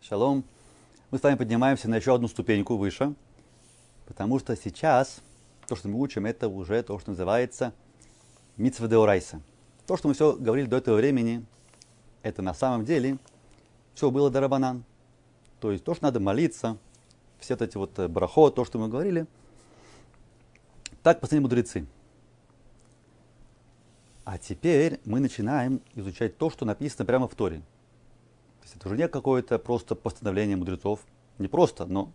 Шалом. Мы с вами поднимаемся на еще одну ступеньку выше, потому что сейчас то, что мы учим, это уже то, что называется митцва деорайса. То, что мы все говорили до этого времени, это на самом деле все было дарабанан. То есть то, что надо молиться, все эти вот э, брахот, то, что мы говорили, так последние мудрецы. А теперь мы начинаем изучать то, что написано прямо в Торе. Есть это уже не какое-то просто постановление мудрецов. Не просто, но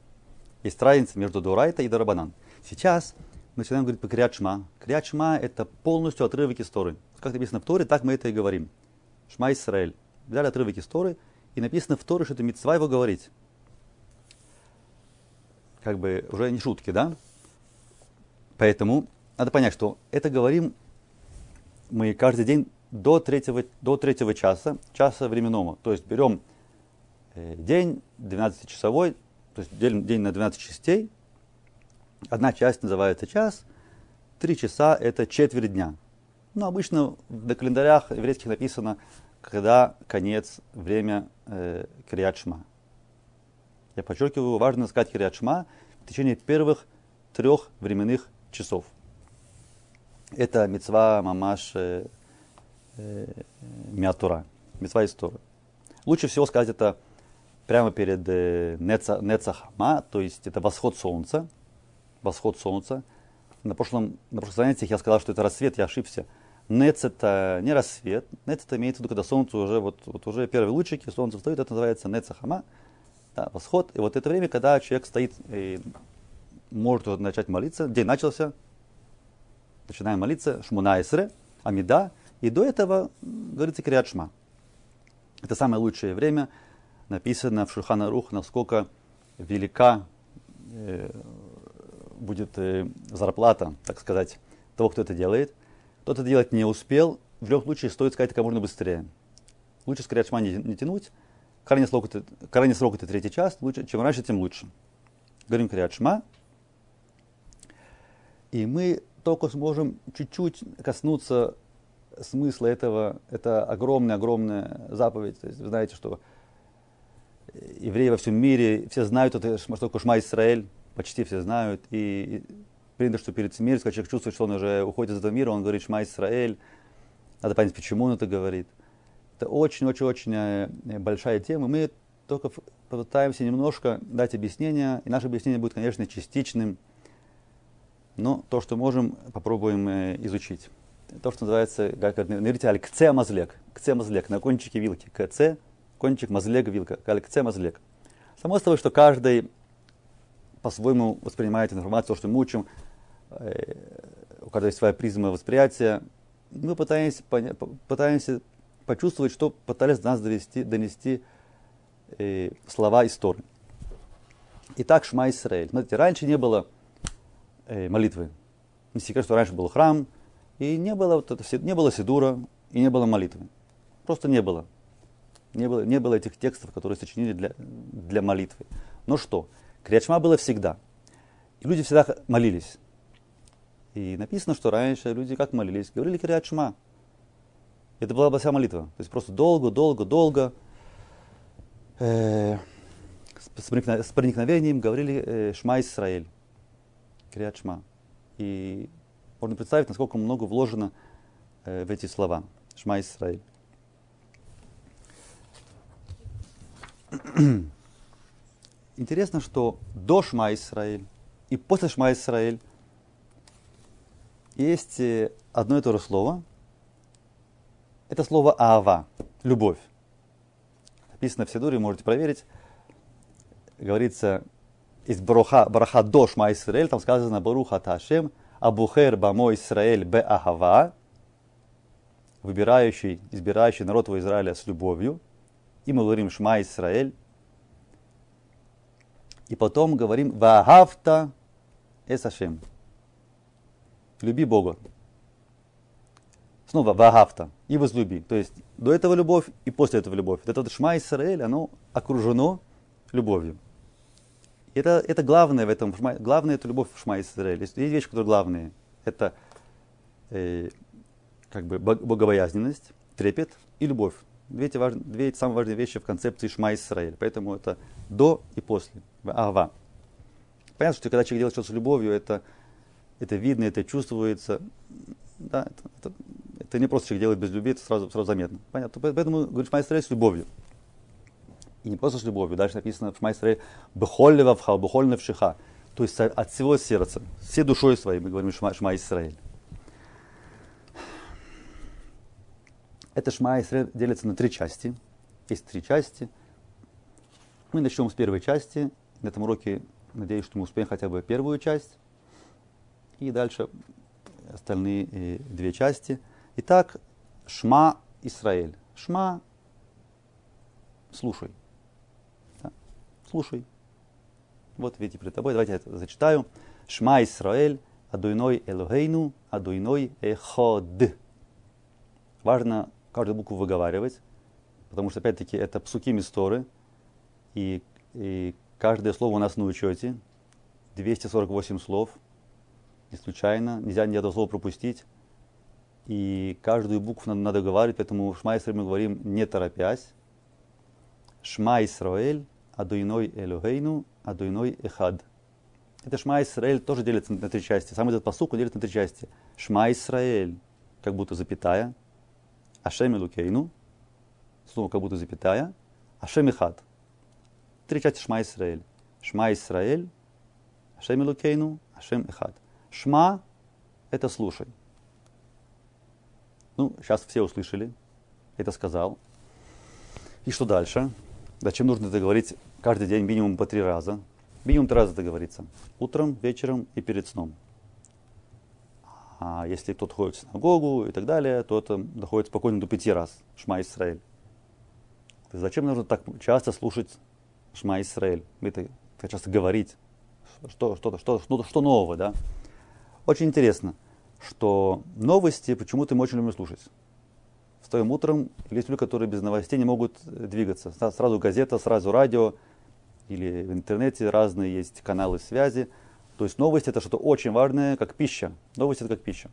есть разница между Дурайта и Дарабанан. Сейчас мы начинаем говорить по Криачма. Криачма это полностью отрывок из Торы. Как написано в Торе, так мы это и говорим. Шма Исраэль. Взяли отрывок из Торы, и написано в Торе, что это митцва его говорить. Как бы уже не шутки, да? Поэтому надо понять, что это говорим мы каждый день до третьего, до третьего часа, часа временного. То есть берем э, день 12-часовой, то есть делим день на 12 частей. Одна часть называется час, три часа это четверть дня. Но обычно на календарях еврейских написано, когда конец, время э, Криячма. Я подчеркиваю, важно сказать Криячма в течение первых трех временных часов. Это мецва мамаш э, миатура, мецва из Торы. Лучше всего сказать это прямо перед э, неца, Нецахама, то есть это восход солнца. Восход солнца. На прошлом, на прошлом занятии я сказал, что это рассвет, я ошибся. Нец это не рассвет, нец это имеется в виду, когда солнце уже, вот, вот уже первые лучики, солнце встает, это называется Нецахама, да, восход. И вот это время, когда человек стоит и может начать молиться, день начался, начинаем молиться, Шмунайсре, Амида, и до этого говорится Криат Шма. Это самое лучшее время, написано в Шурхана Рух, насколько велика э, будет э, зарплата, так сказать, того, кто это делает. Кто это делать не успел, в любом случае стоит сказать как можно быстрее. Лучше с Криат Шма не, не тянуть. Крайний срок, это, крайний срок это третий час, лучше, чем раньше, тем лучше. Говорим Криат Шма. И мы только сможем чуть-чуть коснуться смысла этого, это огромная-огромная заповедь. То есть вы знаете, что евреи во всем мире, все знают, это, что такое Шма Исраэль, почти все знают. И, принято, что перед смертью, когда человек чувствует, что он уже уходит из этого мира, он говорит Шма Исраэль. Надо понять, почему он это говорит. Это очень-очень-очень э, большая тема. Мы только попытаемся немножко дать объяснение, и наше объяснение будет, конечно, частичным, но то, что можем, попробуем э, изучить. То, что называется, как на иврите, кце мазлек. Кце мазлек, на кончике вилки. Кце, кончик, мазлек, вилка. Кце мазлек. Само собой, что каждый по-своему воспринимает информацию, то, что мы учим. Э, у каждого есть своя призма восприятия. Мы пытаемся, пытаемся почувствовать, что пытались нас довести, донести э, слова истории. Итак, Шма Исраэль. Смотрите, раньше не было э, молитвы. Не секрет, что раньше был храм, и не было, вот это, не было сидура, и не было молитвы. Просто не было. Не было, не было этих текстов, которые сочинили для, для молитвы. Но что? Крячма было всегда. И люди всегда молились. И написано, что раньше люди как молились? Говорили Криачма. Это была вся молитва. То есть просто долго, долго, долго э, с проникновением говорили э, Шма Исраэль. Криат Шма. И можно представить, насколько много вложено э, в эти слова. Шма Исраиль. Интересно, что до Шма Исраиль и после Шма Исраиль есть э, одно и то же слово. Это слово Ава, любовь. Написано в Сидуре, можете проверить. Говорится, из Браха, Браха до Шма Исраэль, там сказано Баруха Ташем, Абухер Бамо Исраэль Бе Ахава, выбирающий, избирающий народ во Израиля с любовью. И мы говорим Шма Исраэль. И потом говорим Ваhavta Эсашем. Люби Бога. Снова Ваhavta и возлюби. То есть до этого любовь и после этого любовь. Это Шма Исраэль, оно окружено любовью. Это, это главное в этом. Главное это любовь в Шма Исраэль. Есть, вещи, которые главные. Это э, как бы богобоязненность, трепет и любовь. Две эти, важные, две эти самые важные вещи в концепции Шма Исраэль. Поэтому это до и после. Ава. Понятно, что когда человек делает что-то с любовью, это, это видно, это чувствуется. Да, это, это, это не просто человек делает без любви, это сразу, сразу заметно. Понятно. Поэтому говорит Шма Исраэль с любовью. И не просто с любовью. Дальше написано в Исраэль «Бехоль левавха, бехоль невшиха». То есть от всего сердца, всей душой своей, мы говорим Шма, Шма Исраэль. Это Шма Исраэль делится на три части. Есть три части. Мы начнем с первой части. На этом уроке, надеюсь, что мы успеем хотя бы первую часть. И дальше остальные э, две части. Итак, Шма Исраэль. Шма, слушай. Слушай. Вот видите перед тобой. Давайте я это зачитаю. Шма Исраэль, Адуйной Элогейну, Адуйной Эход. Важно каждую букву выговаривать, потому что, опять-таки, это псуки мисторы, и, и каждое слово у нас на учете, 248 слов, не случайно, нельзя ни одного слова пропустить, и каждую букву надо, надо говорить, поэтому Шма Исраэль мы говорим не торопясь. Шма Исраэль, Адуйной Элюгейну, Адуйной Эхад. Это Шма Исраэль тоже делится на три части. Сам этот посук делится на три части. Шма Исраэль, как будто запятая, Ашем Элукейну, снова как будто запятая, Ашем Ихад. Три части Шма Исраэль. Шма Исраэль, Ашем Элукейну, Ашем Ихад. Шма – это слушай. Ну, сейчас все услышали, это сказал. И что дальше? Зачем нужно это говорить каждый день минимум по три раза? Минимум три раза это говорится. Утром, вечером и перед сном. А если кто-то ходит в синагогу и так далее, то это доходит спокойно до пяти раз. Шма Исраэль. Зачем нужно так часто слушать Шма Исраэль? Это, так часто говорить. Что, что, что, что, что нового, да? Очень интересно, что новости почему-то мы очень любим слушать. Встаем утром, есть люди, которые без новостей не могут двигаться. Сразу газета, сразу радио, или в интернете разные есть каналы связи – то есть новость это что-то очень важное, как пища. Новость это как пища.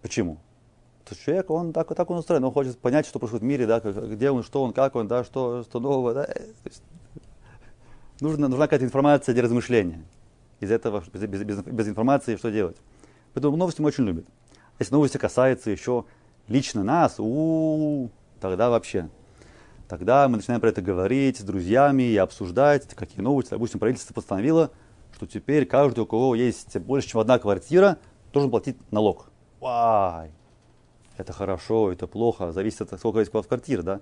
Почему? То есть человек, он так, так он устроен, он хочет понять, что происходит в мире, да, где он, что он, как он, да, что, что нового. Да. есть, нужна, нужна какая-то информация для размышления. Из этого, без, без, без, информации, что делать? Поэтому новости мы очень любим. Если новости касаются еще лично нас, у, -у тогда вообще Тогда мы начинаем про это говорить с друзьями и обсуждать, какие новости. Допустим, правительство постановило, что теперь каждый, у кого есть больше, чем одна квартира, должен платить налог. Вай! Это хорошо, это плохо, зависит от того, сколько есть квартир, да?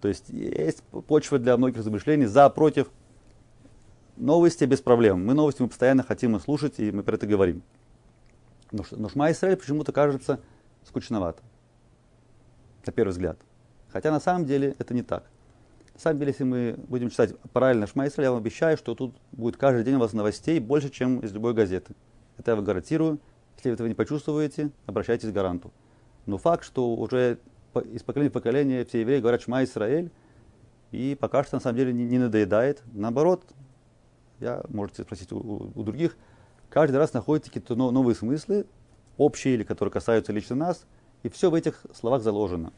То есть есть почва для многих размышлений за, против. Новости без проблем. Мы новости мы постоянно хотим их слушать, и мы про это говорим. Но, но Шма Исраэль почему-то кажется скучновато. На первый взгляд. Хотя на самом деле это не так. На самом деле, если мы будем читать параллельно Шмайсра, я вам обещаю, что тут будет каждый день у вас новостей больше, чем из любой газеты. Это я вам гарантирую. Если вы этого не почувствуете, обращайтесь к гаранту. Но факт, что уже из поколения в поколение все евреи говорят Шма Исраэль, и пока что на самом деле не, не надоедает. Наоборот, я, можете спросить у, у других, каждый раз находите какие-то новые смыслы, общие или которые касаются лично нас, и все в этих словах заложено.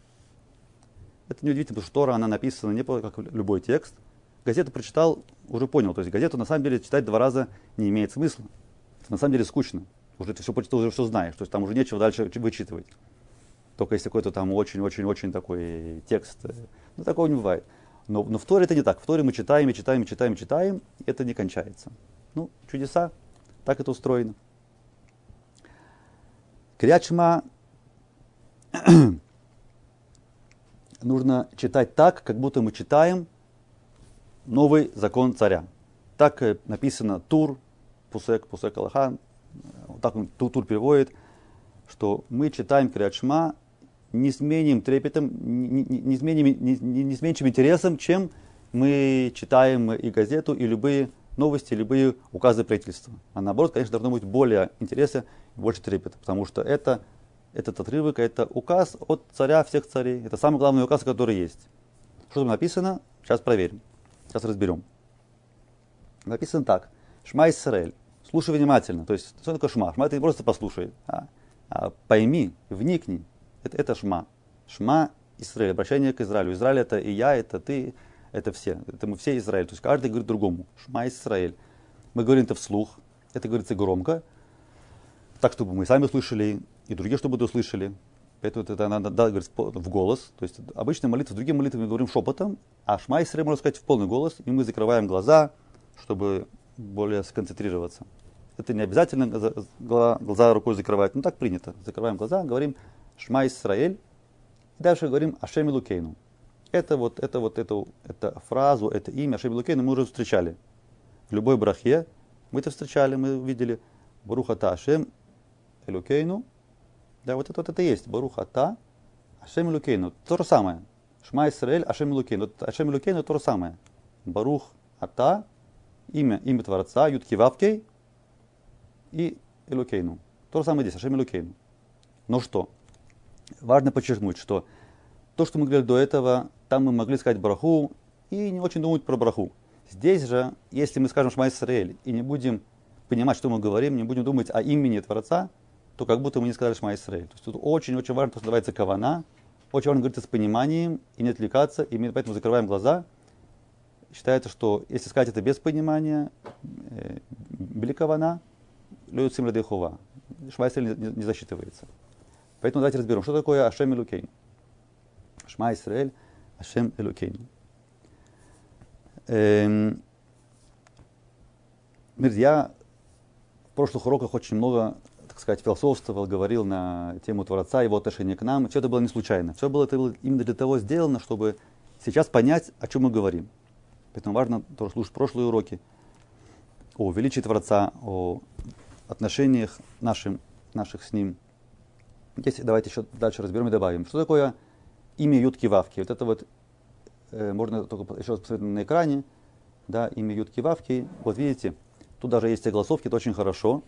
Это неудивительно, потому что Тора, она написана не как любой текст. Газету прочитал, уже понял. То есть газету на самом деле читать два раза не имеет смысла. Это на самом деле скучно. Уже ты все прочитал, уже все знаешь. То есть там уже нечего дальше вычитывать. Только если какой-то там очень-очень-очень такой текст. Ну, такого не бывает. Но, но в Торе это не так. В Торе мы читаем и читаем и читаем и читаем, и это не кончается. Ну, чудеса, так это устроено. Крячма нужно читать так, как будто мы читаем новый закон царя. Так э, написано Тур, Пусек, Пусек Аллахан, так он Тур, переводит, что мы читаем Криадшма не с меньшим трепетом, не, не, не, с меньшим, не, не с меньшим интересом, чем мы читаем и газету, и любые новости, любые указы правительства. А наоборот, конечно, должно быть более интереса больше трепета, потому что это этот отрывок, это указ от царя всех царей. Это самый главный указ, который есть. Что там написано? Сейчас проверим. Сейчас разберем. Написано так. Шма Исраэль. Слушай внимательно. То есть, что такое шма? Шма это не просто послушай, а, а пойми, вникни. Это, это шма. Шма Израиль, обращение к Израилю. Израиль это и я, это ты, это все. Это мы все Израиль. То есть каждый говорит другому. Шма Израиль. Мы говорим это вслух. Это говорится громко. Так, чтобы мы сами услышали, и другие, чтобы услышали. Поэтому это надо да, говорить в голос. То есть обычно молитвы, другие молитвы мы говорим шепотом, а Шма Исраиль можно сказать в полный голос, и мы закрываем глаза, чтобы более сконцентрироваться. Это не обязательно глаза, глаза рукой закрывать, но так принято. Закрываем глаза, говорим Шма Исраэль, и дальше говорим Ашем Лукейну. Это вот, это вот эту, это фразу, это имя Ашем Лукейну мы уже встречали. В любой брахе мы это встречали, мы видели Барухата Ашем Элукейну. Да, вот это вот это и есть. Барухата Ашем Элукейну. То же самое. Шма Исраэль Ашем Элукейну. Ашем Элукейну то же самое. Барух Ата, имя, имя Творца, Ютки Вавкей и Элукейну. То же самое здесь, Ашем Элукейну. Но что? Важно подчеркнуть, что то, что мы говорили до этого, там мы могли сказать браху и не очень думать про браху. Здесь же, если мы скажем Шма Исраэль и не будем понимать, что мы говорим, не будем думать о имени Творца, то как будто мы не сказали Шма Исраэль. То есть тут очень-очень важно то, что называется кавана. Очень важно говорить с пониманием и не отвлекаться. И мы поэтому закрываем глаза. Считается, что если сказать это без понимания, э, беликавана, люют сим хова. Шма Исраэль не, не засчитывается. Поэтому давайте разберем, что такое Ашем Элукейн. Шма Исраэль, Ашем Элукейн. Эм, я в прошлых уроках очень много, так сказать, философствовал, говорил на тему Творца, его отношения к нам. Все это было не случайно. Все было, это было именно для того сделано, чтобы сейчас понять, о чем мы говорим. Поэтому важно тоже слушать прошлые уроки о величии Творца, о отношениях нашим, наших с Ним. Здесь давайте еще дальше разберем и добавим. Что такое имя Ютки Вавки? Вот это вот э, можно только еще раз посмотреть на экране. Да, имя Ютки Вавки. Вот видите, Тут даже есть огласовки, это очень хорошо.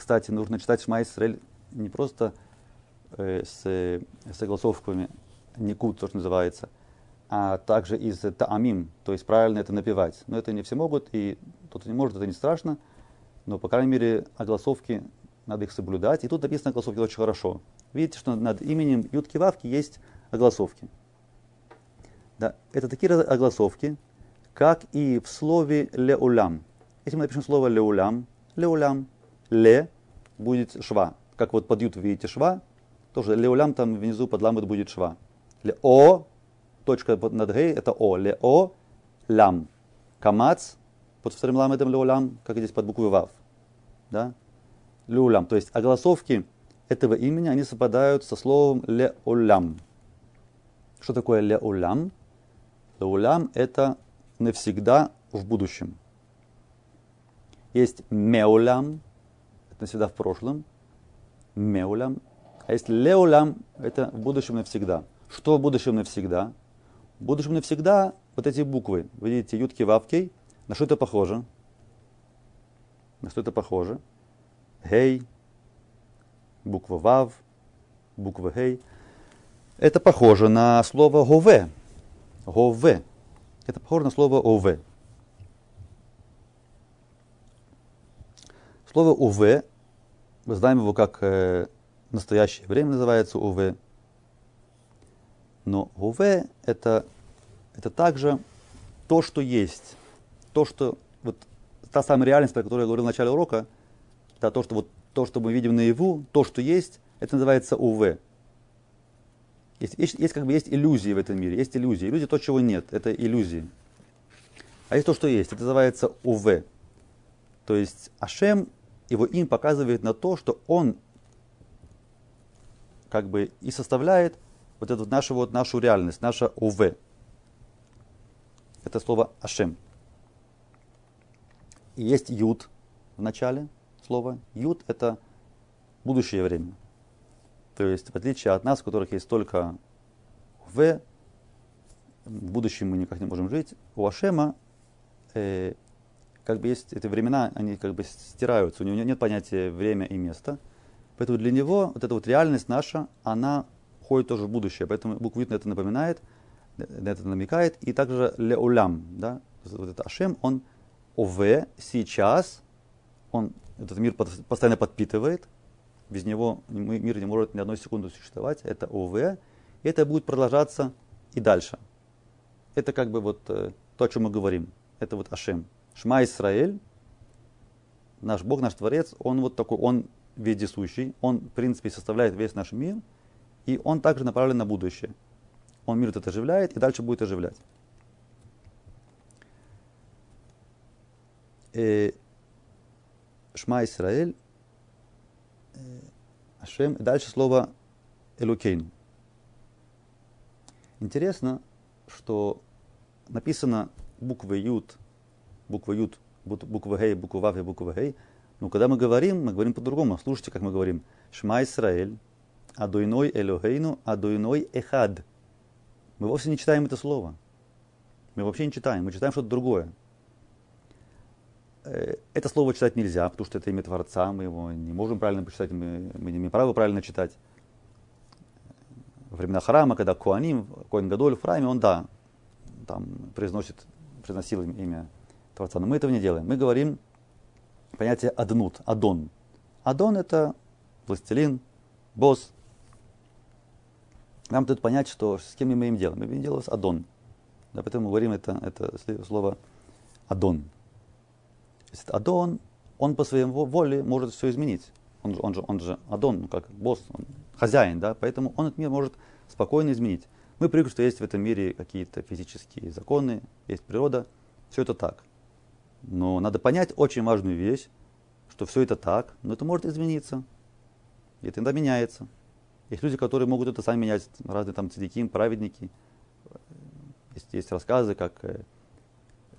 Кстати, нужно читать Шма Исраэль не просто э, с, с огласовками, никут, то, что называется, а также из таамим, то есть правильно это напевать. Но это не все могут, и кто-то не может, это не страшно, но, по крайней мере, огласовки надо их соблюдать. И тут написано огласовки очень хорошо. Видите, что над именем Ютки Вавки есть огласовки. Да, это такие огласовки, как и в слове леулям. Если мы напишем слово леулям, леулям, ле будет шва. Как вот под ют вы видите шва, тоже леулям там внизу под ламбет будет шва. Ле о, точка над гей, это о, ле о, лям. Камац, под вторым ламедом леулям, как здесь под буквой вав. Да? Леулям. То есть огласовки этого имени, они совпадают со словом леулям. Что такое леулям? Леулям это навсегда в будущем. Есть меулям, навсегда в прошлом, меулям, а есть леулям, это в будущем навсегда. Что в будущем навсегда? В будущем навсегда вот эти буквы, вы видите, ютки, вавки, на что это похоже? На что это похоже? Гей, буква вав, буква гей. Это похоже на слово гове. Гове. Это похоже на слово ове. Слово УВ, мы знаем его как э, настоящее время называется УВ. Но УВ это, это также то, что есть. То, что вот та самая реальность, про которую я говорил в начале урока, да, то, что вот то, что мы видим наяву, то, что есть, это называется УВ. Есть, есть, есть как бы есть иллюзии в этом мире, есть иллюзии. Иллюзии то, чего нет, это иллюзии. А есть то, что есть, это называется УВ. То есть Ашем его им показывает на то, что он как бы и составляет вот эту нашу, вот нашу реальность, наше УВ. Это слово Ашем. И есть Юд в начале слова. Юд это будущее время. То есть, в отличие от нас, у которых есть только В, в будущем мы никак не можем жить, у Ашема э, как бы есть эти времена, они как бы стираются, у него нет понятия время и место. Поэтому для него вот эта вот реальность наша, она ходит тоже в будущее. Поэтому буква на это напоминает, на это намекает. И также леулям, да, вот это Ашем, он ОВ сейчас, он этот мир постоянно подпитывает, без него мир не может ни одной секунды существовать, это ОВ, И это будет продолжаться и дальше. Это как бы вот э, то, о чем мы говорим. Это вот Ашем. Шма Исраэль, наш Бог, наш Творец, он вот такой, он вездесущий, он, в принципе, составляет весь наш мир, и он также направлен на будущее. Он мир этот оживляет и дальше будет оживлять. Э, Шма Исраэль, э, Ашем, и дальше слово Элукейн. Интересно, что написано буквы Ют, буква Ют, буква Гей, буква Вав и буква Гей. Но когда мы говорим, мы говорим по-другому. Слушайте, как мы говорим. Шма Исраэль, Адуйной Элохейну, Адуйной Эхад. Мы вовсе не читаем это слово. Мы вообще не читаем, мы читаем что-то другое. Э, это слово читать нельзя, потому что это имя Творца, мы его не можем правильно почитать, мы, мы не имеем права правильно читать. Во времена храма, когда Куаним, Коин Гадоль в храме, он, да, там произносит, произносил имя Творца. Но мы этого не делаем. Мы говорим понятие аднут, адон. Адон это властелин, босс. Нам тут понять, что с кем мы имеем дело. Мы имеем дело с адон. Да, поэтому мы говорим это, это слово адон. Есть адон, он по своей воле может все изменить. Он, он, же, он же адон, ну, как босс, он хозяин, да, поэтому он этот мир может спокойно изменить. Мы привыкли, что есть в этом мире какие-то физические законы, есть природа, все это так. Но надо понять очень важную вещь, что все это так, но это может измениться. И это иногда меняется. Есть люди, которые могут это сами менять, разные там цадиким, праведники. Есть, есть рассказы, как э,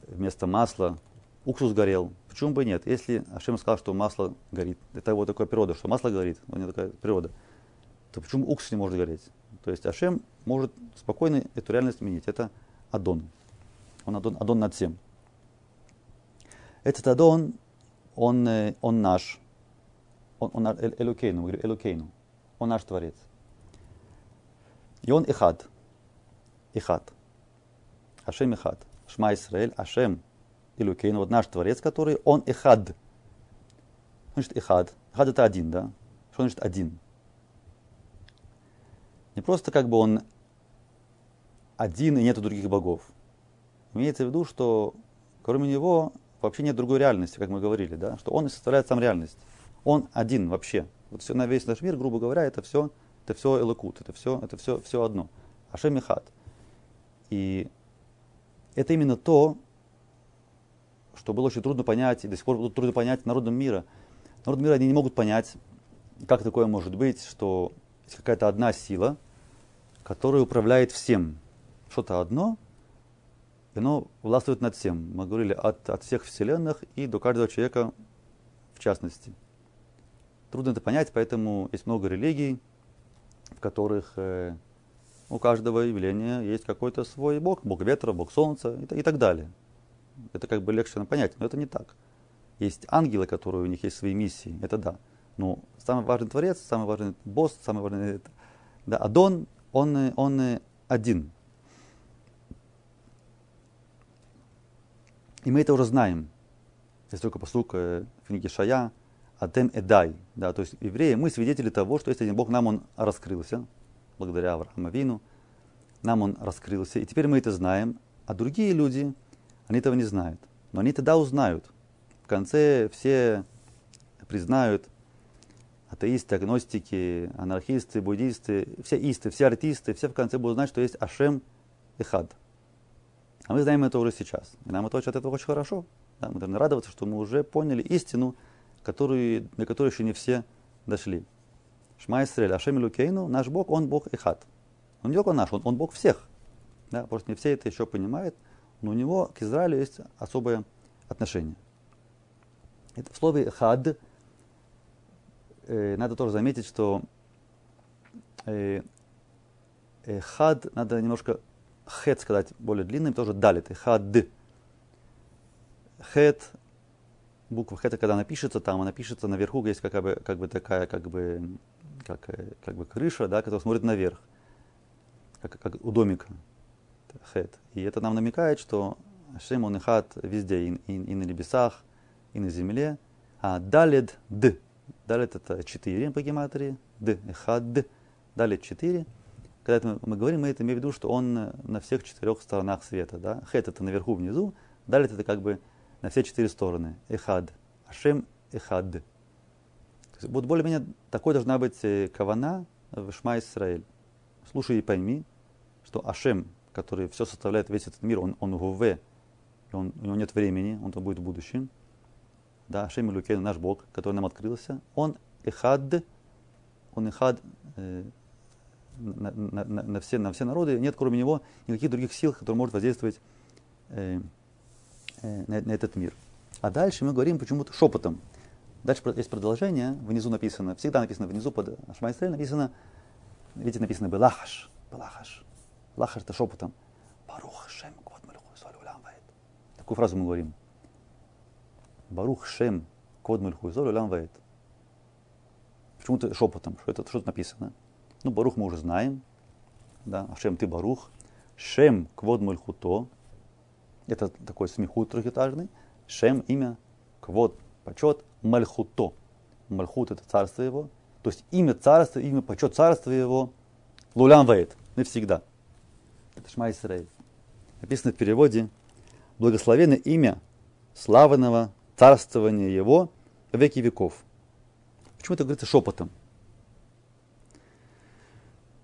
вместо масла уксус горел. Почему бы нет? Если Ашем сказал, что масло горит, это вот такая природа, что масло горит, у него такая природа, то почему уксус не может гореть? То есть Ашем может спокойно эту реальность изменить. Это Адон. Он Адон, Адон над всем. Этот Адон, он, э, он наш. Он, он Элюкейну, мы говорим Элюкейну. Он наш Творец. И он Ихад. Ихад. Ашем Ихад. Шма Исраэль, Ашем Илюкейну, вот наш Творец, который, он Ихад. Значит Ихад? Ихад это один, да? Что значит один? Не просто как бы он один и нет других богов. Имеется в виду, что кроме него вообще нет другой реальности, как мы говорили, да? что он и составляет сам реальность. Он один вообще. Вот все на весь наш мир, грубо говоря, это все, это все элокут, это все, это все, все одно. Ашем и хат. И это именно то, что было очень трудно понять, и до сих пор трудно понять народам мира. Народы мира они не могут понять, как такое может быть, что есть какая-то одна сила, которая управляет всем. Что-то одно, и оно властвует над всем. Мы говорили от, от всех вселенных и до каждого человека в частности. Трудно это понять, поэтому есть много религий, в которых э, у каждого явления есть какой-то свой бог, бог ветра, бог солнца и, и так далее. Это как бы легче понять, но это не так. Есть ангелы, которые у них есть свои миссии, это да. Но самый важный творец, самый важный босс, самый важный да, Адон, он, он один. И мы это уже знаем. Есть только послуг в книге Шая, Атем Эдай. Да, то есть евреи, мы свидетели того, что есть один Бог, нам он раскрылся, благодаря Аврааму Вину, нам он раскрылся. И теперь мы это знаем, а другие люди, они этого не знают. Но они тогда узнают. В конце все признают, атеисты, агностики, анархисты, буддисты, все исты, все артисты, все в конце будут знать, что есть Ашем и Хад. А мы знаем это уже сейчас. И нам это от этого очень хорошо. Да? Мы должны радоваться, что мы уже поняли истину, которую, до которой еще не все дошли. Шма Исраэль, Ашем Лукейну, наш Бог, Он Бог и Хад. Он не только наш, Он, он Бог всех. Да? Просто не все это еще понимают, но у него к Израилю есть особое отношение. Это в слове Хад э, надо тоже заметить, что э, э, хад надо немножко хет сказать более длинным, тоже далит, хад. Хет, буква хет, когда она пишется, там она пишется наверху, есть как бы, как бы такая, как бы, как, как бы крыша, да, которая смотрит наверх, как, как у домика. Хет. И это нам намекает, что Шем он и хат везде, и, и, и на небесах, и на земле. А далит д, Далит это 4 по гематрии. Д, хад, далит 4. Когда мы говорим, мы это имеем в виду, что он на всех четырех сторонах света. Да? Хет это наверху, внизу, далее это как бы на все четыре стороны. Эхад. Ашем эхад. Вот более-менее такой должна быть э, кавана в Шма Исраэль. Слушай и пойми, что Ашем, который все составляет весь этот мир, он, он в и он, у него нет времени, он там будет в будущем. Да, Ашем Илюкен, наш Бог, который нам открылся, он эхад, он эхад э, на, на, на, на, все, на все народы, нет кроме него никаких других сил, которые могут воздействовать э, э, на, на этот мир. А дальше мы говорим почему-то шепотом. Дальше есть продолжение, внизу написано, всегда написано внизу под Ашма написано, видите, написано Белахаш, Белахаш. Лахаш это шепотом. Барух Шем Квот Такую фразу мы говорим. Барух Шем Квот Ваэт. Почему-то шепотом, что это что-то написано. Ну, Барух мы уже знаем. Да, Ашем ты Барух. Шем Квод Мельхуто. Это такой смехут трехэтажный. Шем имя, Квод почет, Мальхуто. Мальхут это царство его. То есть имя царства, имя почет царства его. Лулям Вейт. Навсегда. Это Шма Исраиль. Написано в переводе «Благословено имя славного царствования его веки веков». Почему это говорится шепотом?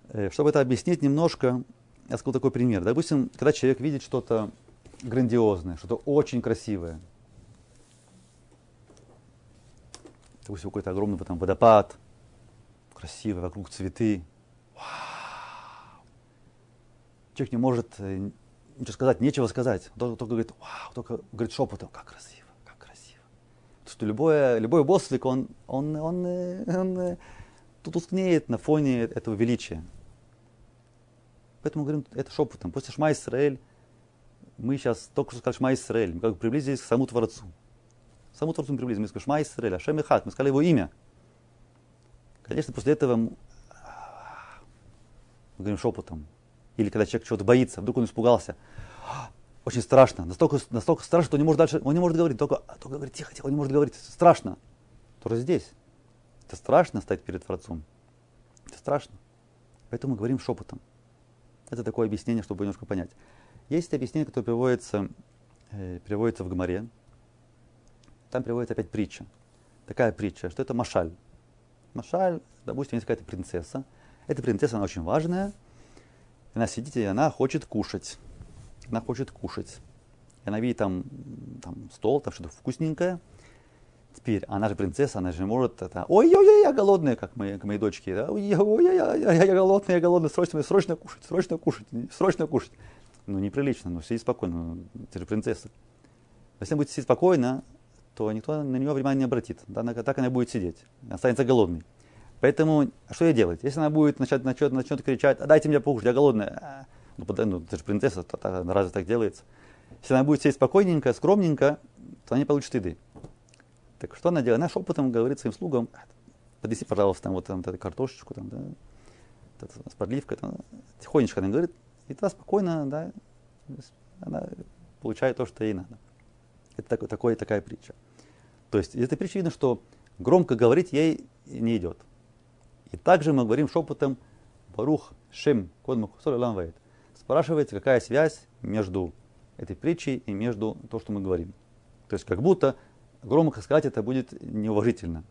Э, чтобы это объяснить немножко, я скажу такой пример. Допустим, когда человек видит что-то грандиозное, что-то очень красивое, допустим, какой-то огромный там, водопад, красивый, вокруг цветы. Вау! Человек не может э, ничего сказать, нечего сказать. Только, только говорит, вау, только говорит шепотом, как красиво, как красиво. Потому что любое, любой босствик, он, он, он, он, он, он тускнеет на фоне этого величия. Поэтому говорим это шепотом. После Шма Исраэль мы сейчас только что сказали Шма Исраэль, мы как бы приблизились к самому Творцу саму Творцу мы приблизились. Мы сказали, Шма Исраэль, Ашем Ихат, мы сказали его имя. Конечно, после этого мы говорим шепотом. Или когда человек чего-то боится, вдруг он испугался. Очень страшно, настолько, настолько страшно, что он не может дальше, он не может говорить, только, только говорит тихо, тихо, он не может говорить, страшно. Тоже здесь. Это страшно стать перед Творцом. Это страшно. Поэтому мы говорим шепотом. Это такое объяснение, чтобы немножко понять. Есть объяснение, которое приводится, э, приводится в Гмаре, там приводится опять притча. Такая притча, что это Машаль. Машаль, допустим, есть какая-то принцесса. Эта принцесса, она очень важная. Она сидит, и она хочет кушать. Она хочет кушать. И она видит там, там стол, там что-то вкусненькое. Теперь, она же принцесса, она же может это, ой-ой-ой, я голодная, как мои, как мои дочки, да? ой-ой-ой, я, я, голодная, я голодная, срочно, срочно кушать, срочно кушать, срочно кушать. Ну, неприлично, ну, сиди спокойно, ну, ты же принцесса. Если она будет сидеть спокойно, то никто на нее внимания не обратит. Да, так она будет сидеть, останется голодной. Поэтому что ей делать? Если она будет начать, начнет, начнет кричать, дайте мне покушать, я голодная. Ну, ну ты же принцесса, то, то, разве так делается? Если она будет сидеть спокойненько, скромненько, то она не получит еды. Так что она делает? Она шепотом говорит своим слугам, поднеси, пожалуйста, там, вот там, эту картошечку, там, да, с подливкой. Там, тихонечко она говорит, и тогда спокойно, да, она получает то, что ей надо. Это такой, такой, такая притча. То есть из этой притчи видно, что громко говорить ей не идет. И также мы говорим шепотом Барух Шем Кодмахусоль Спрашивается, какая связь между этой притчей и между то, что мы говорим. То есть как будто громко сказать это будет неуважительно.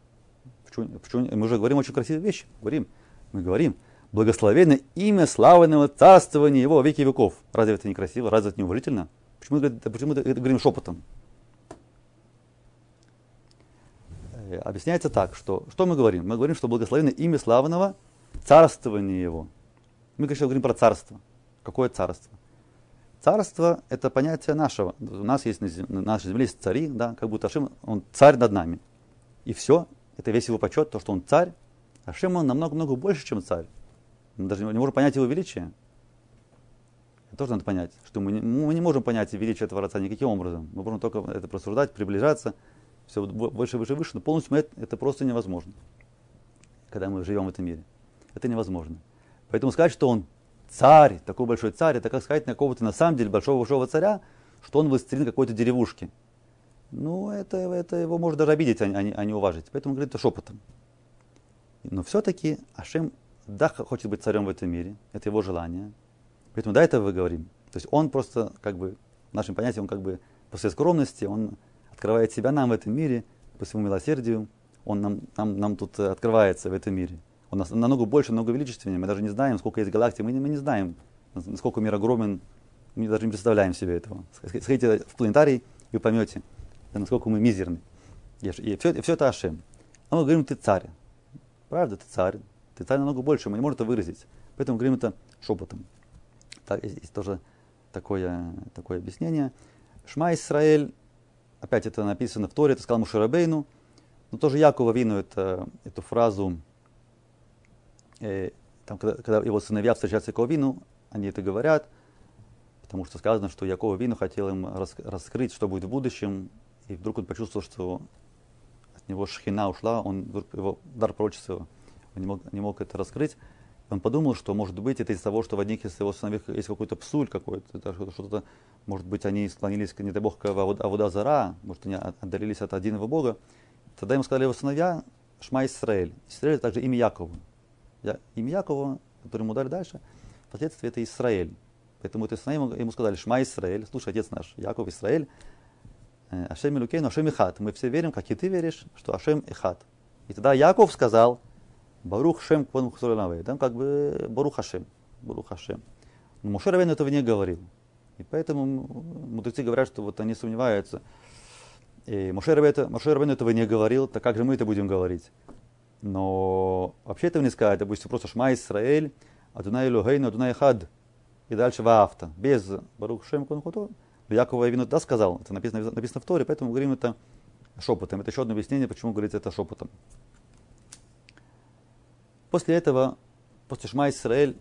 Почему, почему? Мы уже говорим очень красивые вещи. Говорим, мы говорим, благословенно имя славного царствования его веки веков. Разве это не красиво? Разве это неуважительно? Почему, почему это говорим шепотом? Э, объясняется так, что что мы говорим? Мы говорим, что благословено имя славного, царствование его. Мы, конечно, говорим про царство. Какое царство? Царство – это понятие нашего. У нас есть на, нашей земле есть цари, да, как будто Ашим, он царь над нами. И все, это весь его почет, то, что он царь. Ашим, он намного-много больше, чем царь. Мы даже не можем понять его величие. Это тоже надо понять, что мы не, мы не можем понять величие этого Творца никаким образом. Мы можем только это просуждать, приближаться – все больше, выше, выше, но полностью это, это просто невозможно, когда мы живем в этом мире. Это невозможно. Поэтому сказать, что он царь, такой большой царь, это как сказать на какого-то на самом деле большого большого царя, что он властелин какой-то деревушки. Ну, это, это его может даже обидеть, а, а, не, а не уважить. Поэтому говорит это шепотом. Но все-таки Ашем да, хочет быть царем в этом мире, это его желание. Поэтому до этого мы говорим. То есть он просто, как бы, нашим понятием, он как бы по своей скромности, он открывает себя нам в этом мире, по своему милосердию, он нам, нам, нам тут открывается в этом мире. Он намного больше, намного величественнее. Мы даже не знаем, сколько есть галактик, мы мы не знаем, насколько мир огромен, мы даже не представляем себе этого. Сходите в планетарий и вы поймете, насколько мы мизерны. И все, и все это Ашем. А мы говорим, ты царь. Правда, ты царь. Ты царь намного больше, мы не можем это выразить. Поэтому говорим это шепотом. Так, есть тоже такое, такое объяснение. Шма Исраэль, опять это написано в Торе, это сказал Мушарабейну, но тоже Якова Вину это, эту фразу, э, там, когда, когда его сыновья встречаются с Якова Вину, они это говорят, потому что сказано, что Якова Вину хотел им рас, раскрыть, что будет в будущем, и вдруг он почувствовал, что от него шхина ушла, он, его дар пророчества, он не мог, не мог это раскрыть. Он подумал, что, может быть, это из-за того, что в одних из его сыновей есть какой-то псуль какой-то, что-то, может быть, они склонились, не дай бог, к Авуда Зара, может, они отдалились от единого Бога. Тогда ему сказали его сыновья Шма Исраэль. Исраэль также имя Якова. Имя Якова, которое ему дали дальше, впоследствии это Израиль. Поэтому это ему, ему сказали Шма Исраэль, слушай, отец наш, Яков Исраэль, э, Ашем Илюкейну, Ашем Ихат. Мы все верим, как и ты веришь, что Ашем Ихат. И тогда Яков сказал, Барух Шем Квон Там как бы Барух Хашем. Барух Хашем. Но Равен этого не говорил. И поэтому мудрецы говорят, что вот они сомневаются. И Моше Равен этого не говорил, так как же мы это будем говорить? Но вообще этого не сказать. Допустим, просто Шма Исраэль, Адунай Лухейну, Адунай Хад. И дальше Ваавта. Без Барух Шем Квон Якова Авину да сказал. Это написано, написано в Торе, поэтому говорим это шепотом. Это еще одно объяснение, почему говорится это шепотом. После этого, после Шма Исраэль,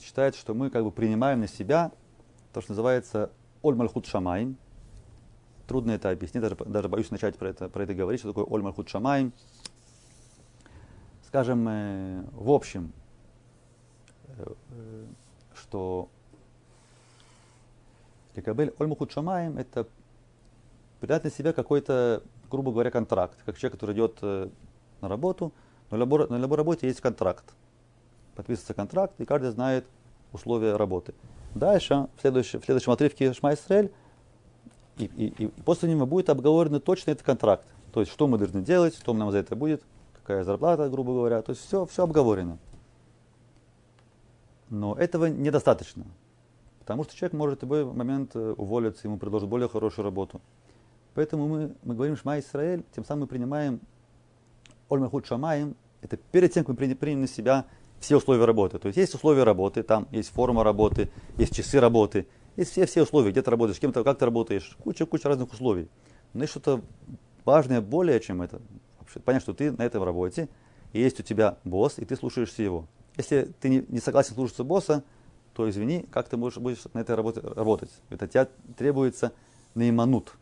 считает, что мы как бы принимаем на себя то, что называется Оль Мальхут Шамайн. Трудно это объяснить, даже, даже боюсь начать про это, про это говорить, что такое Оль Мальхут Шамайн. Скажем, э, в общем, э, э, что Кикабель Оль Мальхут Шамайн это принять на себя какой-то, грубо говоря, контракт. Как человек, который идет на работу – любой, на любой работе есть контракт. Подписывается контракт, и каждый знает условия работы. Дальше, в следующем, в следующем отрывке Шма Исраэль, и, и, и после него будет обговорен точно этот контракт. То есть, что мы должны делать, что нам за это будет, какая зарплата, грубо говоря. То есть, все, все обговорено. Но этого недостаточно. Потому что человек может в любой момент э, уволиться, ему предложат более хорошую работу. Поэтому мы, мы говорим Шма Исраэль, тем самым мы принимаем Ольмахут Шамаем, это перед тем, как мы примем на себя все условия работы. То есть есть условия работы, там есть форма работы, есть часы работы, есть все, все условия, где ты работаешь, кем-то, как ты работаешь, куча, куча разных условий. Но есть что-то важное более, чем это. Понять, что ты на этом работе, и есть у тебя босс, и ты слушаешься его. Если ты не, не согласен слушаться босса, то извини, как ты можешь, будешь на этой работе работать? Это тебя требуется наиманут.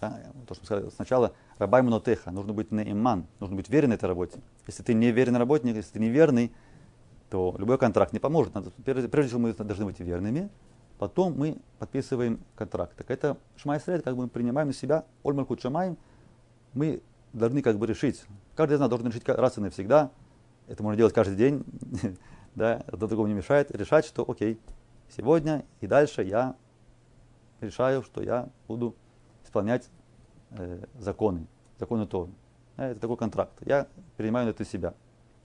Да? То, что мы сказали сначала, Рабай Монотеха, нужно быть неиман, нужно быть верен этой работе. Если ты не верный работник, если ты неверный, то любой контракт не поможет. Надо, прежде всего мы должны быть верными, потом мы подписываем контракт. Так это Шмай как бы мы принимаем на себя Ольмаркут Шамаем, мы должны как бы решить. Каждый из нас должен решить раз и навсегда. Это можно делать каждый день, да, это другому не мешает. Решать, что окей, сегодня и дальше я решаю, что я буду исполнять э, законы, законы Торы. Это такой контракт. Я принимаю это себя.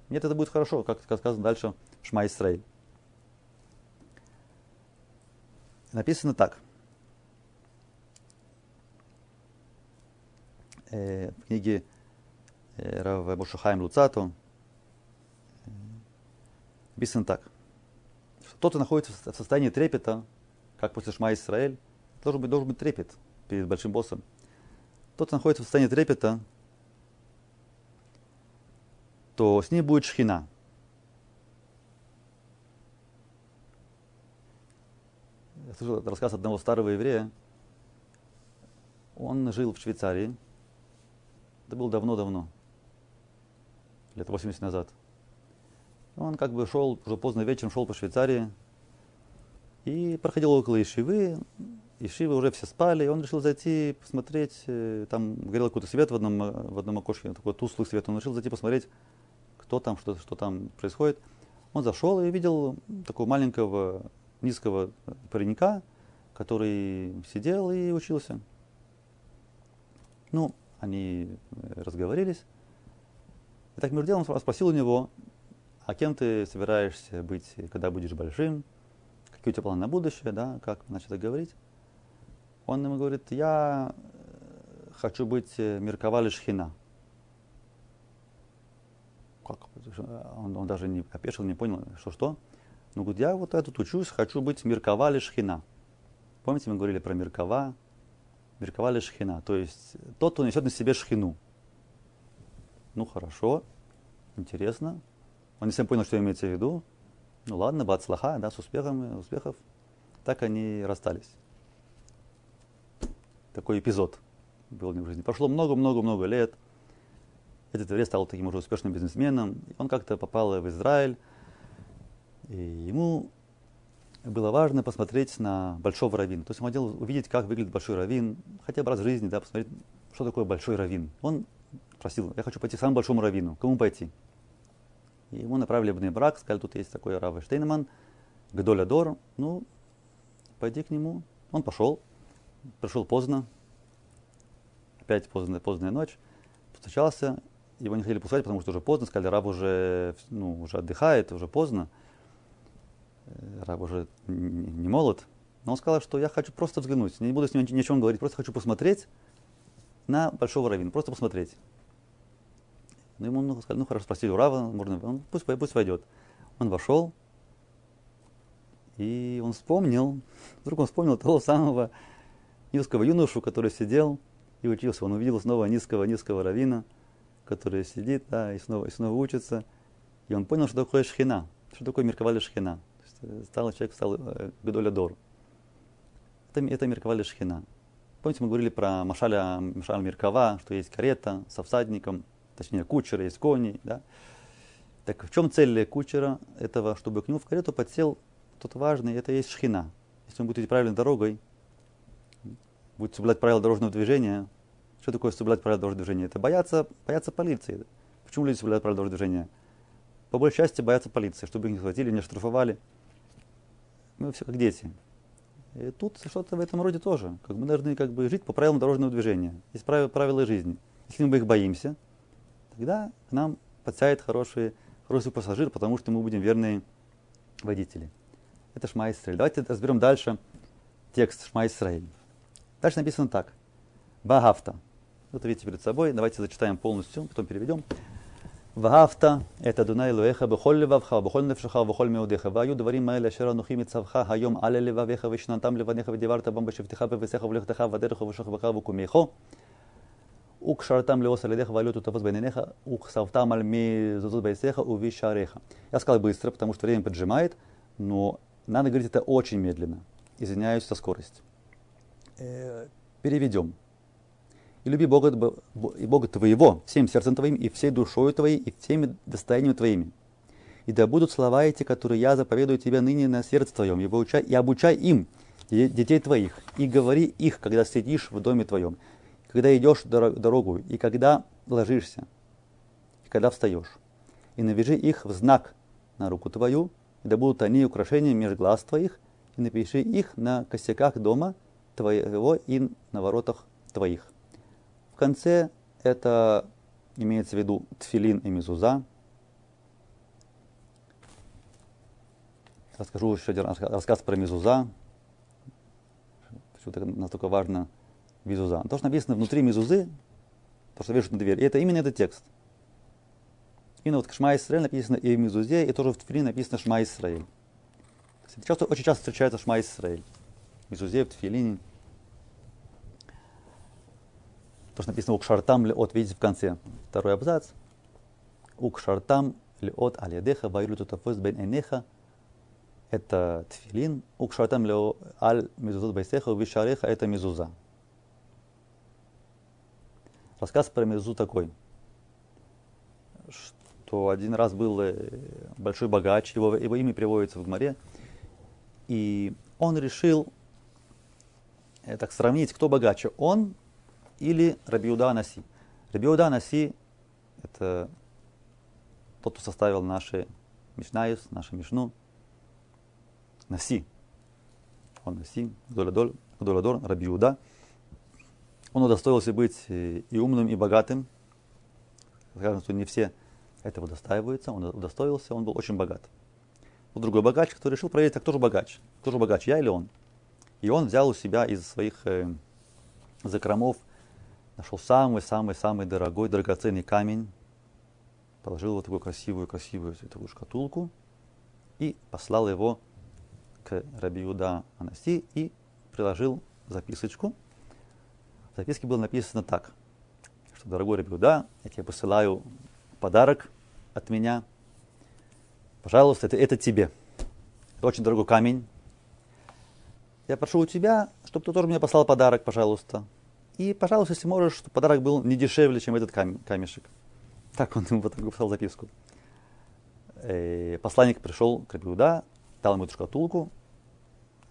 Нет, это будет хорошо, как сказано дальше в Исраиль. Написано так. Э, в книге э, Рав Бушахаем Луцату э, написано так. Кто-то находится в состоянии трепета, как после Шма Исраэль, должен быть, должен быть трепет перед большим боссом тот находится в состоянии трепета, то с ней будет шхина. Слышал рассказ одного старого еврея. Он жил в Швейцарии. Это было давно-давно, лет 80 назад. Он как бы шел, уже поздно вечером шел по Швейцарии и проходил около Ишивы, и Шивы уже все спали, и он решил зайти посмотреть, э, там горел какой-то свет в одном, в одном окошке, такой тусклый свет, он решил зайти посмотреть, кто там, что, что там происходит. Он зашел и видел такого маленького, низкого паренька, который сидел и учился. Ну, они разговорились. И так делом спросил у него, а кем ты собираешься быть, когда будешь большим? Какие у тебя планы на будущее, да, как начал говорить? Он ему говорит, я хочу быть Мерковали Шхина. Как? Он, он даже не опешил, не понял, что-что. Ну, говорит, я вот этот учусь, хочу быть Мерковали Шхина. Помните, мы говорили про Меркова? Мерковали Шхина, то есть тот, кто несет на себе шхину. Ну, хорошо, интересно. Он не совсем понял, что имеется в виду. Ну ладно, бацлаха, да, с успехом, успехов. Так они расстались. Такой эпизод был у него в жизни. Прошло много-много-много лет. Этот еврей стал таким уже успешным бизнесменом. Он как-то попал в Израиль. И ему было важно посмотреть на большого раввина. То есть он хотел увидеть, как выглядит большой раввин, хотя бы раз в жизни, да, посмотреть, что такое большой раввин. Он просил, я хочу пойти к самому большому раввину. Кому пойти? И ему направили в брак, сказали, тут есть такой Рав Штейнман, Гдоля Дор, ну, пойди к нему. Он пошел, пришел поздно, опять поздно, поздняя ночь, постучался, его не хотели пускать, потому что уже поздно, сказали, раб уже, ну, уже отдыхает, уже поздно, раб уже не молод. Но он сказал, что я хочу просто взглянуть, не буду с ним ни о чем говорить, просто хочу посмотреть на большого равина, просто посмотреть. Ну, ему ну, сказали, ну хорошо, спросили у Рава, можно, он, пусть, пусть войдет. Он вошел, и он вспомнил, вдруг он вспомнил того самого низкого юношу, который сидел и учился. Он увидел снова низкого-низкого равина, который сидит, да, и снова, и снова учится. И он понял, что такое шхина, что такое мерковали шхина. Э, стал человек, стал э, Гадоля Дор. Это, это мерковали шхина. Помните, мы говорили про Машаля, Машаля Меркова, что есть карета со всадником, точнее кучера, есть кони. Да? Так в чем цель кучера этого, чтобы к нему в карету подсел тот важный, это есть шхина. Если он будет идти правильной дорогой, будет соблюдать правила дорожного движения. Что такое соблюдать правила дорожного движения? Это бояться, бояться полиции. Почему люди соблюдают правила дорожного движения? По большей части боятся полиции, чтобы их не схватили, не оштрафовали. Мы все как дети. И тут что-то в этом роде тоже. Как мы должны как бы жить по правилам дорожного движения. Есть правила, правила жизни. Если мы их боимся, тогда к нам подсядет хороший, хороший пассажир, потому что мы будем верные водители. Это Шма Исраиль. Давайте разберем дальше текст Шма Исраиль. Дальше написано так. Багафта. Вот видите перед собой. Давайте зачитаем полностью, потом переведем. ואהבת את אדוני אלוהיך בכל לבבך ובכל נפשך ובכל מאודיך והיו דברים האלה אשר אנוכי מצווך היום על לבביך ושננתם לבניך ודיברת בם בשבתך ובבשך ובלכתך ובדרך ובשוכבך וקומייך укшартам леос алидеха валюту тавоз бененеха ухсавтам аль мезузут байсеха увишареха. Я сказал быстро, потому что время поджимает, но надо говорить это очень медленно. Извиняюсь за скорость. Э, переведем. И люби Бога, и Бога твоего всем сердцем твоим, и всей душой твоей, и всеми достояниями твоими. И да будут слова эти, которые я заповедую тебе ныне на сердце твоем, и обучай, и обучай им детей твоих, и говори их, когда сидишь в доме твоем, когда идешь дорогу, и когда ложишься, и когда встаешь. И навяжи их в знак на руку твою, и да будут они украшением меж глаз твоих, и напиши их на косяках дома твоего и на воротах твоих. Конце это имеется в виду тфилин и мезуза. Расскажу еще один рассказ про мезуза. Почему настолько важно Мизуза. То, что написано внутри Мизузы, то, что вешают на дверь, это именно этот текст. Именно вот Шма Исраиль написано и в Мизузе, и тоже в Тфилине написано Шма Исраиль. Часто, очень часто встречается Шма Исраиль. Мизузе, в Тфилине. То, что написано Укшартам ли от, видите в конце, второй абзац. Укшартам ли от алядеха вайлю тутафос бен энеха. Это тфилин. Укшартам ли аль мизузот байсеха вишареха это мизуза. Рассказ про Мезу такой, что один раз был э, большой богач, его, его имя приводится в море, и он решил э, так сравнить, кто богаче, он или Рабиуда Наси. Рабиуда Наси – это тот, кто составил наши Мишнаис, нашу Мишну, Наси. Он Наси, Гдоладор, Рабиуда. Он удостоился быть и умным, и богатым. Скажем, что не все этого удостаиваются. Он удостоился, он был очень богат. Был другой богач, который решил проверить, а кто же богач? Кто же богач, я или он? И он взял у себя из своих э, закромов, нашел самый-самый-самый дорогой, драгоценный камень, положил его в такую красивую-красивую такую шкатулку и послал его к Рабиуда Анаси и приложил записочку. В записке было написано так, что, дорогой Рабиуда, я тебе посылаю подарок от меня. Пожалуйста, это, это тебе. Это очень дорогой камень. Я прошу у тебя, чтобы ты тоже мне послал подарок, пожалуйста. И, пожалуйста, если можешь, чтобы подарок был не дешевле, чем этот камешек. Так он ему вот написал записку. И э, посланник пришел к Рабиуда, дал ему эту шкатулку.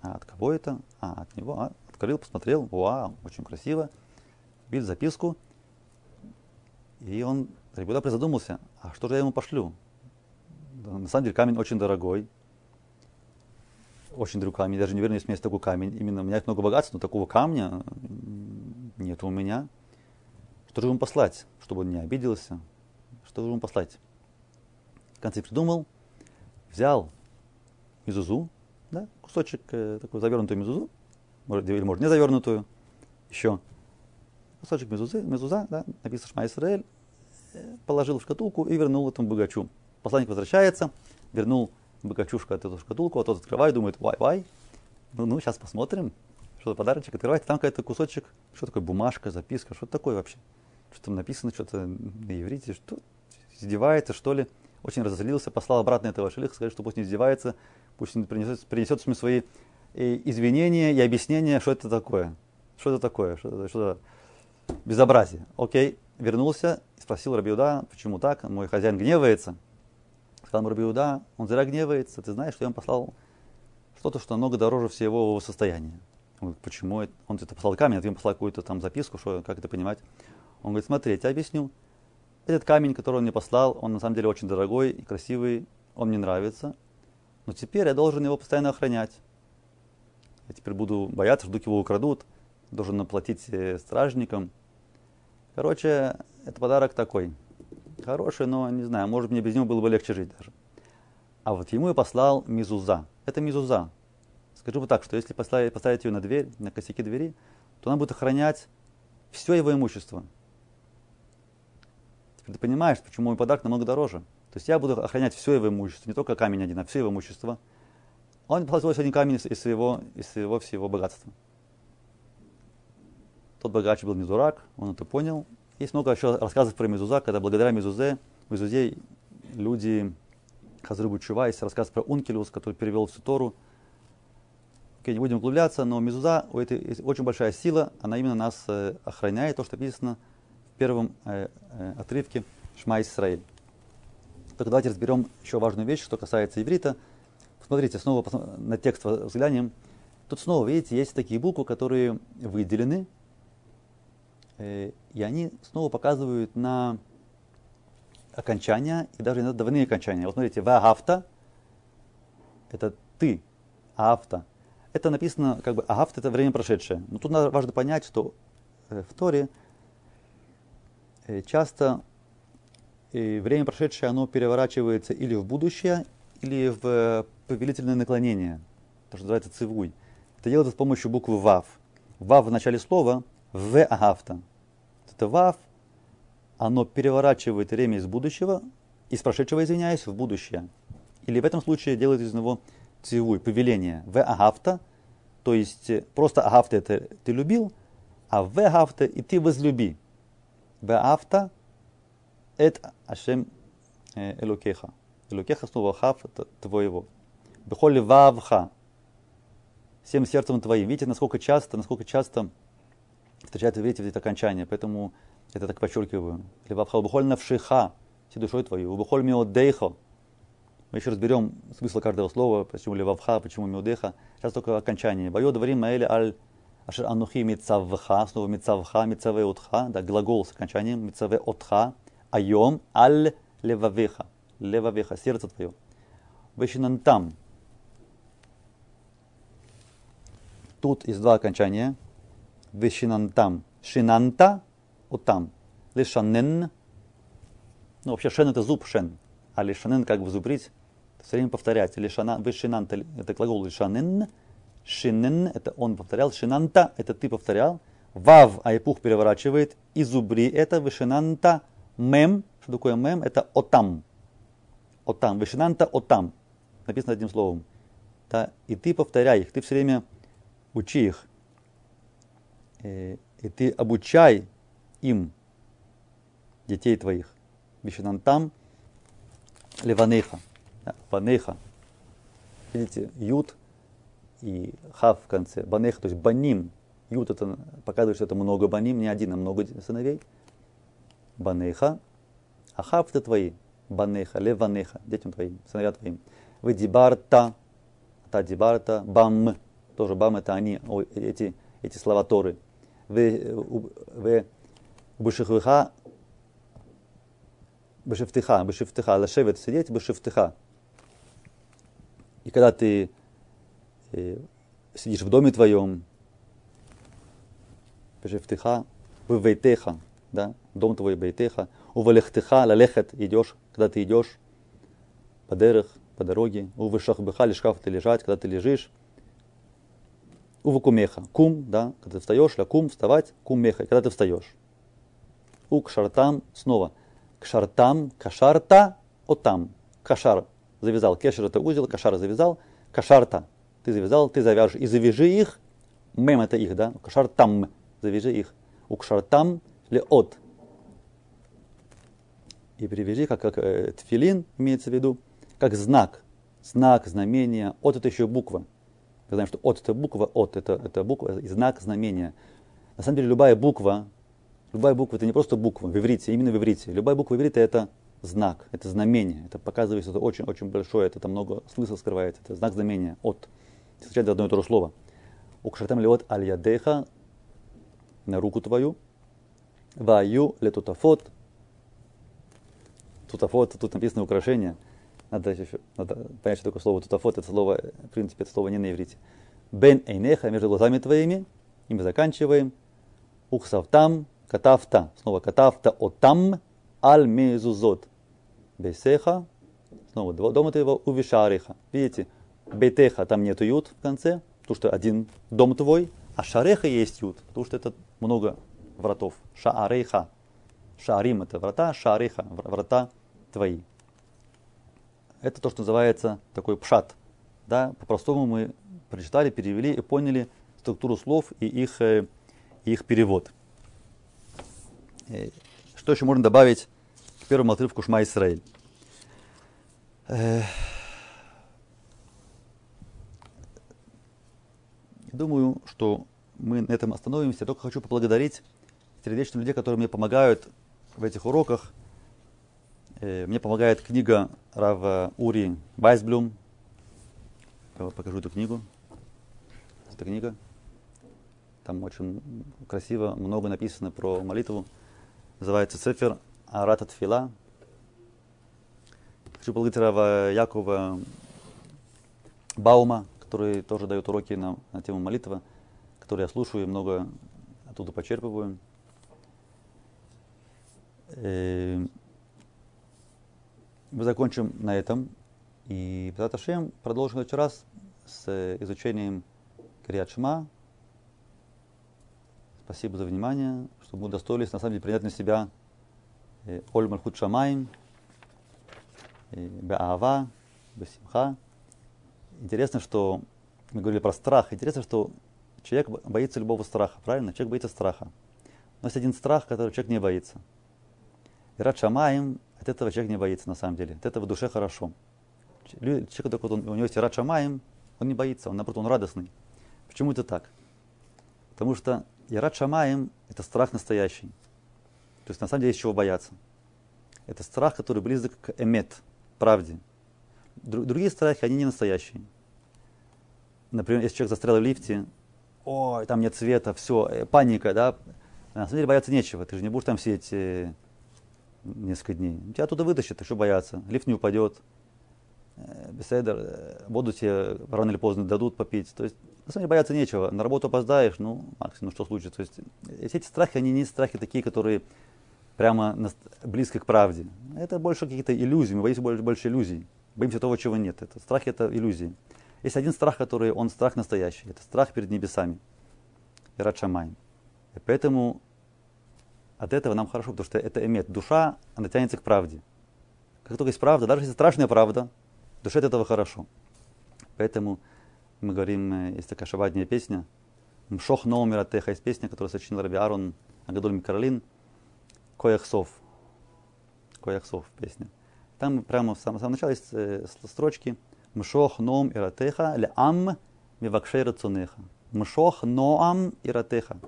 А от кого это? А, от него. А, открыл, посмотрел. Вау, очень красиво. Видит записку. И он, Рабиуда призадумался, а что же я ему пошлю? На самом деле камень очень дорогой. Очень дорогой камень. Даже не уверен, если у меня есть такой камень. Именно у меня есть много богатств, но такого камня нет у меня. Что же ему послать, чтобы он не обиделся? что ему послать. В конце придумал, взял мизузу, да, кусочек э, такой завернутую мизузу, может, или может не завернутую, еще кусочек мизузы, мизуза, да, написано Шма Исраэль, э, положил в шкатулку и вернул этому богачу. Посланник возвращается, вернул богачу эту шкатулку, а тот открывает, думает, вай-вай, ну, ну, сейчас посмотрим, что за подарочек, открывает, там какой-то кусочек, что такое бумажка, записка, что такое вообще? Что там написано, что-то на иврите, что издевается, что ли. Очень разозлился, послал обратно этого шелиха, сказал, что пусть не издевается, пусть он принесет, принесет мне свои э, извинения и объяснения, что это такое. Что это такое, что это, что это безобразие. Окей, вернулся спросил Рабиуда, почему так, мой хозяин гневается. Сказал Рабиуда, он зря гневается, ты знаешь, что я ему послал что-то, что намного дороже всего его состояния. Он говорит, почему? Он это послал камень, а ты ему послал какую-то там записку, что, как это понимать. Он говорит, смотри, я тебе объясню. Этот камень, который он мне послал, он на самом деле очень дорогой и красивый, он мне нравится. Но теперь я должен его постоянно охранять. Я теперь буду бояться, что вдруг его украдут, должен наплатить э, стражникам. Короче, это подарок такой. Хороший, но не знаю, может мне без него было бы легче жить даже. А вот ему я послал мизуза. Это мизуза. Скажу вот так, что если поставить, поставить ее на дверь, на косяки двери, то она будет охранять все его имущество. Теперь ты понимаешь, почему мой подарок намного дороже. То есть я буду охранять все его имущество, не только камень один, а все его имущество. Он платил один камень из своего, из своего всего богатства. Тот богач был не дурак, он это понял. Есть много еще рассказов про Мезуза, когда благодаря Мезузе, Мезузе люди Хазрубу Чува, есть рассказ про Ункелиус, который перевел всю Тору. Окей, не будем углубляться, но Мезуза, у этой есть очень большая сила, она именно нас э, охраняет, то, что написано – первом э, э, отрывке Шма Исраиль. Только давайте разберем еще важную вещь, что касается иврита. Посмотрите, снова на текст взглянем. Тут снова, видите, есть такие буквы, которые выделены, э, и они снова показывают на окончания и даже иногда двойные окончания. Вот смотрите, вагафта – это ты, авто. Это написано как бы агафта – это время прошедшее. Но тут надо, важно понять, что э, в Торе – Э, часто э, время прошедшее, оно переворачивается или в будущее, или в повелительное наклонение, то, что называется цивуй. Это делается с помощью буквы ВАВ. ВАВ в начале слова В агафта. Это ВАВ, оно переворачивает время из будущего, из прошедшего, извиняюсь, в будущее. Или в этом случае делает из него цивуй, повеление, в агафта, то есть просто агафта это ты любил, а в агафта и ты возлюби. В агафта это ашем элокеха. Элокеха слово хав это твоего. Бехоли вавха. Всем сердцем твоим. Видите, насколько часто, насколько часто встречаются, видите, это окончание. Поэтому это так подчеркиваю. Левавха убухоль навшиха, всей душой твою. Убухоль миодейхо, мы еще разберем смысл каждого слова, почему левавха, почему миодеха. Сейчас только окончание. Байо дворим маэли аль Ашер анухи мицавха, снова мицавха, мицаве отха, да, глагол с окончанием мицаве отха, айом аль левавеха. левавеха, сердце твое. Вешинантам. Тут есть два окончания. Вешинантам. Шинанта, отам. Лишанен. Ну, вообще шен это зуб шен. А лишанен как бы зубрить, все время повторять. Лишана, вешинанта, это глагол лишанен. Шинен, это он повторял. Шинанта, это ты повторял. Вав, айпух переворачивает. И зубри, это вешинанта. Мем, что такое мем? Это отам. Отам. Вешинанта отам. Написано одним словом. Да? И ты повторяй их, ты все время учи их. И, и ты обучай им, детей твоих. Вишинантам леванеха. Банеха. Видите, ют и хав в конце. Банеха, то есть баним. Ют это показывает, что это много баним, не один, а много сыновей. Банеха. А хав это твои. Банеха, леванеха, детям твоим, сыновья твоим. Вы дибарта, та дибарта, бам, тоже бам это они, эти, эти слова Торы. Вы, вы бешихвиха, бешифтиха, бешифтиха, лашевет сидеть, бешифтиха. И когда ты э, сидишь в доме твоем, бешифтиха, в вейтеха, да, дом твой бейтеха, у валехтеха, лалехет, идешь, когда ты идешь по дерах, по дороге, у вышахбеха, лишкаф ты лежать, когда ты лежишь, у вакумеха, кум, да, когда ты встаешь, ля кум, вставать, кум меха, когда ты встаешь. У кшартам, снова, кшартам, кашарта, отам, кашар, завязал, кешер это узел, кашар завязал, кашарта, ты завязал, ты завяжешь, и завяжи их, мем это их, да, кашартам, завяжи их, у кшартам, ле от, и привяжи, как, как э, тфилин имеется в виду, как знак, знак, знамение, от это еще буква. Мы знаем, что от это буква, от это, это буква, знак, знамение. На самом деле любая буква, любая буква это не просто буква в иврите, именно в иврите. Любая буква в иврите это знак, это знамение, это показывает что-то очень-очень большое, это там много смысла скрывается, это знак знамения, от. Встречает одно и то же слово. Укшартам леот аль ядеха на руку твою, ваю летутафот, тутафот, тут написано украшение. Надо, еще, надо понять, что такое слово тутафот. Это слово, в принципе, это слово не на иврите. Бен эйнеха, между глазами твоими. И мы заканчиваем. Ухсавтам, катафта. Снова катафта отам, аль мезузот. Бесеха. Снова дома твоего увишариха. Видите, бетеха, там нету ют в конце, потому что один дом твой, а шареха есть ют, потому что это много вратов. Шаарейха. Шарим это врата, шариха, врата твои. Это то, что называется такой пшат. Да, по-простому мы прочитали, перевели и поняли структуру слов и их, э, их перевод. Э, что еще можно добавить первому отрывку Шма Исраиль? Думаю, что мы на этом остановимся. Только хочу поблагодарить сердечно людей, которые мне помогают в этих уроках. Э, мне помогает книга Рава Ури Вайсблюм. Я покажу эту книгу. Эта книга. Там очень красиво, много написано про молитву. Называется Цифер Арата Тфила. Хочу поблагодарить Якова Баума, который тоже дает уроки на, на тему молитвы, которые я слушаю и много оттуда почерпываю. Э, мы закончим на этом. И Петаташем продолжим в раз с изучением Крият Шма. Спасибо за внимание, что мы удостоились на самом деле принять на себя Мальхут Шамаем, э, Беава, Бесимха. Интересно, что мы говорили про страх. Интересно, что человек боится любого страха, правильно? Человек боится страха. Но есть один страх, который человек не боится – Ират Шамаем, от этого человек не боится на самом деле. От этого в душе хорошо. Человек, только он, у него есть Ират Шамаем, он не боится, он наоборот, он радостный. Почему это так? Потому что Шамаем – это страх настоящий. То есть на самом деле есть чего бояться. Это страх, который близок к эмет, правде. Другие страхи, они не настоящие. Например, если человек застрял в лифте, ой, там нет света, все, э, паника, да. На самом деле бояться нечего. Ты же не будешь там сидеть э, несколько дней. Тебя оттуда вытащат, что бояться. Лифт не упадет, э, беседер, воду тебе рано или поздно дадут попить. То есть, на самом деле, бояться нечего. На работу опоздаешь, ну, максимум, что случится. То есть, э, эти страхи, они не страхи такие, которые прямо близко к правде. Это больше какие-то иллюзии, мы боимся больше, больше иллюзий. Боимся того, чего нет. Это, страх это иллюзии. Есть один страх, который, он страх настоящий. Это страх перед небесами. Ират. И поэтому от этого нам хорошо, потому что это имеет. Душа, она тянется к правде. Как только есть правда, даже если страшная правда, душе от этого хорошо. Поэтому мы говорим, э, есть такая шабатная песня, Мшох Номер Теха, есть песня, которую сочинил Раби Арон Агадоль Каролин, Кояхсов. Кояхсов песня. Там прямо в самом начале есть э, строчки Мшох ном иратеха ле ам мивакшей рацунеха. Мшох ноам иратеха.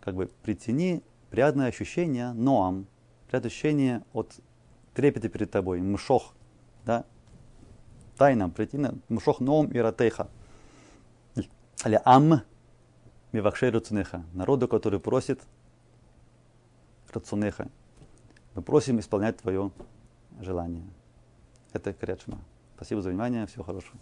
Как бы притяни приятное ощущение ноам. Приятное ощущение от трепета перед тобой. Мшох. Да? Тайна, притяни. Мшох ноам иратеха. Ле ам мивакшей рацунеха. Народу, который просит рацунеха. Мы просим исполнять твое желание. Это Крячма. Спасибо за внимание. Всего хорошего.